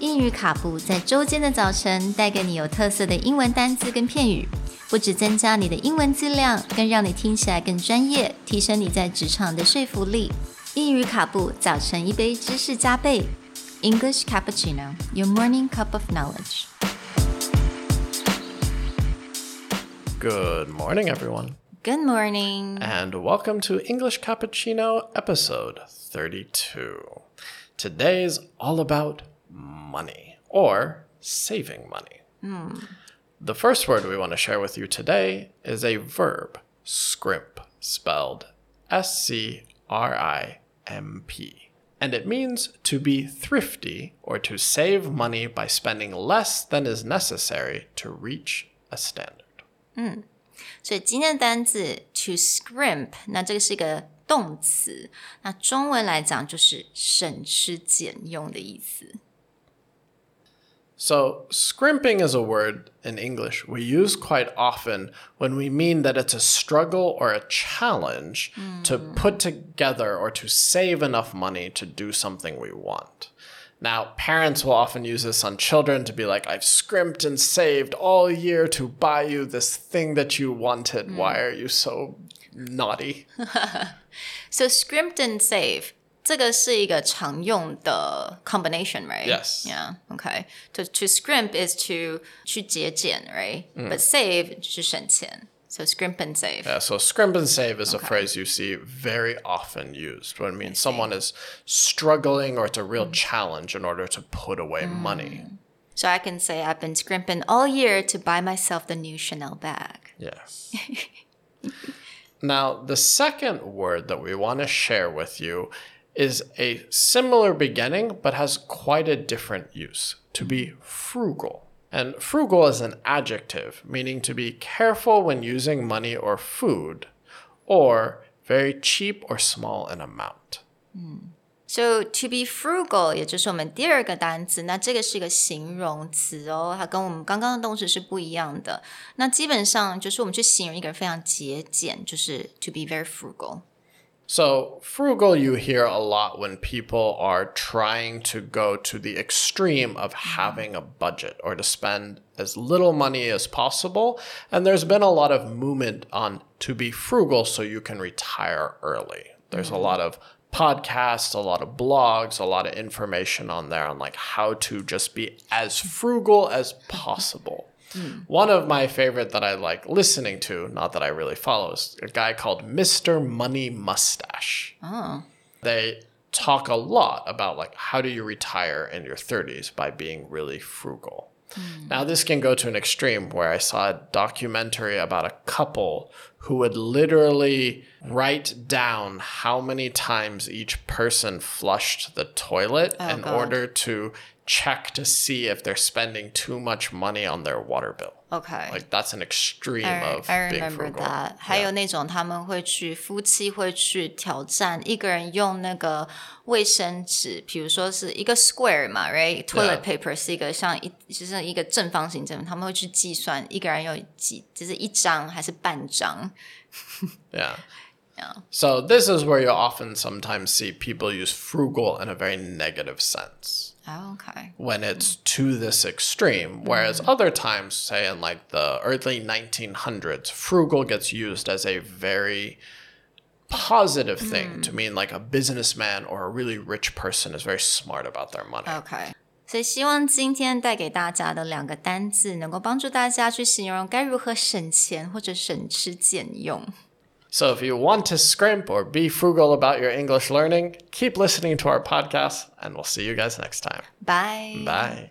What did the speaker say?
英语卡布在周间的早晨带给你有特色的英文单词跟片语，不只增加你的英文质量，更让你听起来更专业，提升你在职场的说服力。英语卡布早晨一杯知识加倍，English cappuccino, your morning cup of knowledge. Good morning, everyone, Good morning. and welcome to English Cappuccino episode 32. Today's all about money or saving money. The first word we want to share with you today is a verb, scrimp, spelled S C R I M P. And it means to be thrifty or to save money by spending less than is necessary to reach a standard. 所以今天的单字 to scrimp，那这个是一个动词，那中文来讲就是省吃俭用的意思。 So, scrimping is a word in English we use quite often when we mean that it's a struggle or a challenge to mm. put together or to save enough money to do something we want. Now, parents will often use this on children to be like, I've scrimped and saved all year to buy you this thing that you wanted. Mm. Why are you so naughty? So scrimped and save，这个是一个常用的 combination，right? Yes. Yeah. Okay. To to scrimp is to 去节俭，right? But save 就是省钱。So scrimp and save. Yeah, so scrimp and save is a phrase you see very often used when it means someone is struggling or it's a real challenge in order to put away money. So I can say I've been scrimping all year to buy myself the new Chanel bag. Yes. now, the second word that we want to share with you is a similar beginning but has quite a different use to be frugal. And frugal is an adjective meaning to be careful when using money or food, or very cheap or small in amount. So to be frugal，也就是我们第二个单词，那这个是一个形容词哦，它跟我们刚刚的动词是不一样的。那基本上就是我们去形容一个人非常节俭，就是 to be very frugal。 So, frugal you hear a lot when people are trying to go to the extreme of having a budget or to spend as little money as possible. And there's been a lot of movement on to be frugal so you can retire early. There's a lot of podcasts, a lot of blogs, a lot of information on there on like how to just be as frugal as possible. Hmm. One of my favorite that I like listening to, not that I really follow, is a guy called Mr. Money Mustache. Oh. They talk a lot about like how do you retire in your 30s by being really frugal. Hmm. Now this can go to an extreme where I saw a documentary about a couple who would literally write down how many times each person flushed the toilet in God. order to check to see if they're spending too much money on their water bill. OK， Like that's an extreme I, of I being remember frugal. that。还有那种他们会去夫妻会去挑战一个人用那个卫生纸，比如说是一个 square 嘛，right？Toilet paper 是一个像一就是一个正方形正，他们会去计算一个人有几，就是一张还是半张。 Yeah. Yeah. So this is where you'll often sometimes see people use frugal in a very negative sense oh, OK，when it's to this extreme. Whereas mm-hmm. other times, say in like the early 1900s, frugal gets used as a very positive thing to mm. mean like a businessman or a really rich person is very smart about their money. OK，所以希望今天带给大家的两个单字，能够帮助大家去形容该如何省钱或者省吃俭用。 So if you want to scrimp or be frugal about your English learning, keep listening to our podcast and we'll see you guys next time. Bye。 Bye.